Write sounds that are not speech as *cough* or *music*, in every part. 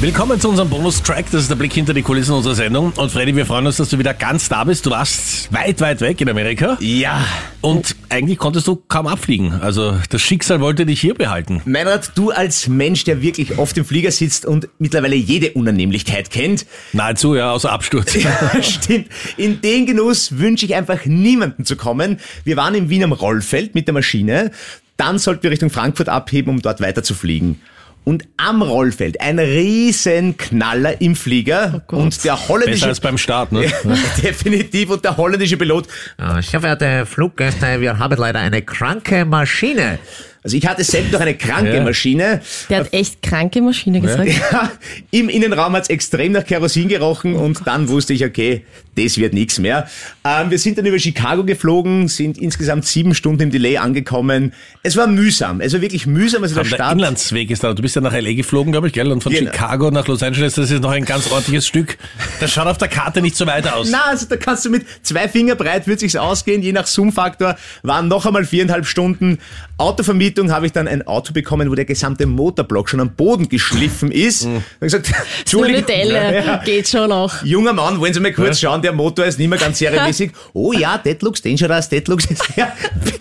Willkommen zu unserem Bonustrack. Das ist der Blick hinter die Kulissen unserer Sendung. Und Freddy, wir freuen uns, dass du wieder ganz da bist. Du warst weit, weit weg in Amerika. Ja. Und eigentlich konntest du kaum abfliegen. Also das Schicksal wollte dich hier behalten. Meinrad, du als Mensch, der wirklich oft im Flieger sitzt und mittlerweile jede Unannehmlichkeit kennt. Nahezu, ja, außer Absturz. *laughs* Ja, stimmt. In den Genuss wünsche ich einfach niemanden zu kommen. Wir waren in Wien am Rollfeld mit der Maschine. Dann sollten wir Richtung Frankfurt abheben, um dort weiter zu fliegen. Und am Rollfeld ein riesen Knaller im Flieger Oh und der holländische Besser als beim Start, ne? *laughs* definitiv und der holländische Pilot Äh, Sehr verehrte Fluggäste, wir haben leider eine kranke Maschine. Also ich hatte selbst noch eine kranke Ja. Maschine. Der hat echt kranke Maschine gesagt. *laughs* Ja, Im Innenraum hat's extrem nach Kerosin gerochen und dann wusste ich, okay, das wird nichts mehr. Ähm, wir sind dann über Chicago geflogen, sind insgesamt sieben Stunden im Delay angekommen. Es war mühsam, es war wirklich mühsam. Also der der Start, Inlandsweg ist da. Du bist ja nach L.A. geflogen, glaube ich, gell? Und von Genau. Chicago nach Los Angeles, das ist noch ein ganz ordentliches Stück. Das schaut auf der Karte nicht so weit aus. na, also da kannst du mit zwei Finger breit wird sich's ausgehen, je nach Zoom-Faktor waren noch einmal viereinhalb Stunden. Autovermietung habe ich dann ein Auto bekommen, wo der gesamte Motorblock schon am Boden geschliffen ist. Mhm. Ich gesagt, Entschuldigung. Ja. geht schon noch. Junger Mann, wollen Sie mal kurz schauen, der Motor ist nicht mehr ganz serienmäßig. *laughs* Oh ja, that looks dangerous, that looks... Ja,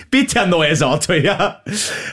bitte ein neues Auto, ja.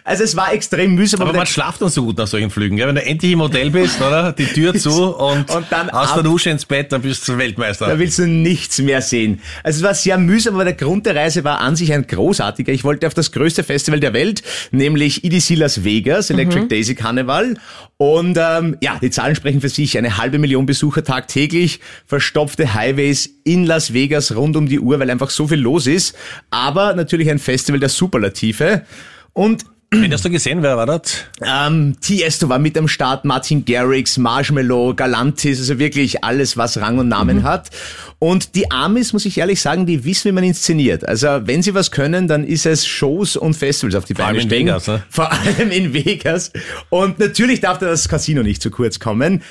Also es war extrem mühsam. Aber aber man schlaft dann so gut nach solchen Flügen, gell? Wenn du endlich im Hotel bist, oder? Die Tür *laughs* zu und, Und dann aus der Dusche ins Bett, dann bist du Weltmeister. da willst du nichts mehr sehen. Also es war sehr mühsam, aber der Grund der Reise war an sich ein großartiger. Ich wollte auf das größte Festival der Welt, nämlich EDC Las Vegas, Electric Daisy Carnival. Und ähm, ja, die Zahlen sprechen für sich. Eine halbe Million Besucher tagtäglich, verstopfte Highways in Las Vegas rund um die Uhr, weil einfach so viel los ist. Aber natürlich ein Festival der Superlative. Und Wen hast du gesehen? Wer war das? ähm, Tiesto war mit am Start, Martin Garrix, Marshmallow, Galantis, also wirklich alles, was Rang und Namen hat. Und die Amis, muss ich ehrlich sagen, die wissen, wie man inszeniert. Also wenn sie was können, dann ist es Shows und Festivals auf die allem Beine in stellen. Vegas, ne? Vor allem in Vegas. Und natürlich darf da das Casino nicht zu kurz kommen.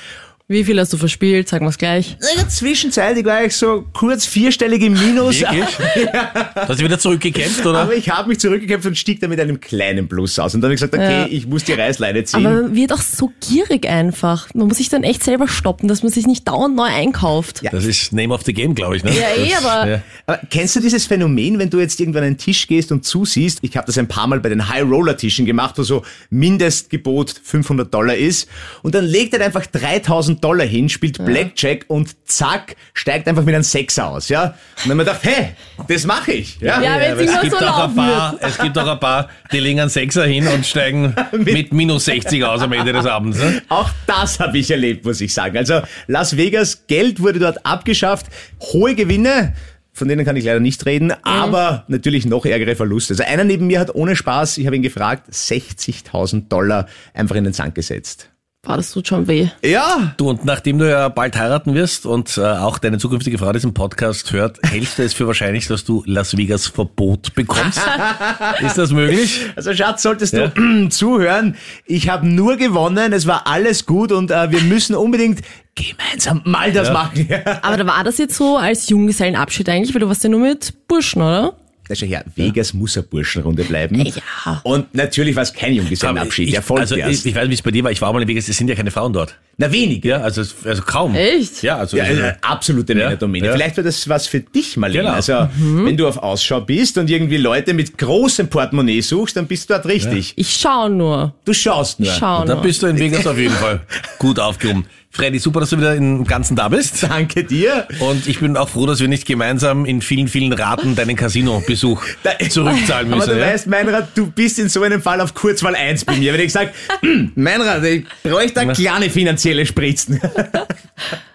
Wie viel hast du verspielt? Sagen wir's gleich. Naja, zwischenzeitlich war ich so kurz vierstellig im Minus. Wirklich? *laughs* Hast du wieder zurückgekämpft, oder? Aber ich habe mich zurückgekämpft und stieg da mit einem kleinen Plus aus. Und dann habe ich gesagt, okay, Ja. ich muss die Reißleine ziehen. Aber man wird auch so gierig einfach. Man muss sich dann echt selber stoppen, dass man sich nicht dauernd neu einkauft. Ja. Das ist Name of the Game, glaube ich, ne? Ja, eh, aber- ja. Aber kennst du dieses Phänomen, wenn du jetzt irgendwann an einen Tisch gehst und zusiehst? Ich habe das ein paar Mal bei den High-Roller-Tischen gemacht, wo so Mindestgebot 500 Dollar ist. Und dann legt er einfach 3000 Dollar hin, spielt Blackjack und zack, steigt einfach mit einem Sechser aus, ja? Und dann haben wir gedacht, hey, das mache ich, ja? Ja, Aber es gibt, so auch ein paar, wird. es gibt auch ein paar, die legen einen Sechser hin und steigen *laughs* mit minus 60 aus am Ende des Abends. Ne? Auch das habe ich erlebt, muss ich sagen. Also Las Vegas, Geld wurde dort abgeschafft, hohe Gewinne, von denen kann ich leider nicht reden, aber natürlich noch ärgere Verluste. Also einer neben mir hat ohne Spaß, ich habe ihn gefragt, 60.000 Dollar einfach in den Sand gesetzt. Boah, das tut schon weh. Ja, Du, und nachdem du ja bald heiraten wirst und äh, auch deine zukünftige Frau diesen Podcast hört, *laughs* hältst du es für wahrscheinlich, dass du Las Vegas Verbot bekommst? *laughs* ist das möglich? Also Schatz, solltest du Ja. *clears throat* zuhören. Ich habe nur gewonnen, es war alles gut und äh, wir müssen unbedingt gemeinsam mal das Ja. machen. *laughs* Aber da war das jetzt so als Junggesellenabschied eigentlich, weil du warst ja nur mit Burschen, oder? Na schau her, Vegas muss eine Burschenrunde bleiben. Ja. Und natürlich war es kein Junggesellenabschied, ich, der folgt also, erst. ich, ich weiß nicht, wie es bei dir war. Ich war mal in Vegas, es sind ja keine Frauen dort. Na wenig. Ja, also, also kaum. Echt? Ja, also. Ja, äh, absolute Ja, Männerdomäne. ja. Vielleicht wäre das was für dich, Marlene. Genau. Also, wenn du auf Ausschau bist und irgendwie Leute mit großem Portemonnaie suchst, dann bist du dort richtig. Ich schau nur. Du schaust nur. Schau da nur. bist du in Vegas *laughs* auf jeden Fall gut aufgehoben. Freddy, super, dass du wieder im Ganzen da bist. Danke dir. Und ich bin auch froh, dass wir nicht gemeinsam in vielen, vielen Raten deinen Casino-Besuch *laughs* zurückzahlen Aber müssen. du ja? weißt, Meinrad, du bist in so einem Fall auf Kurzwahl 1 bei mir. Wenn ich sage, *clears throat* Meinrad, ich bräuchte da kleine finanzielle Spritzen. *laughs*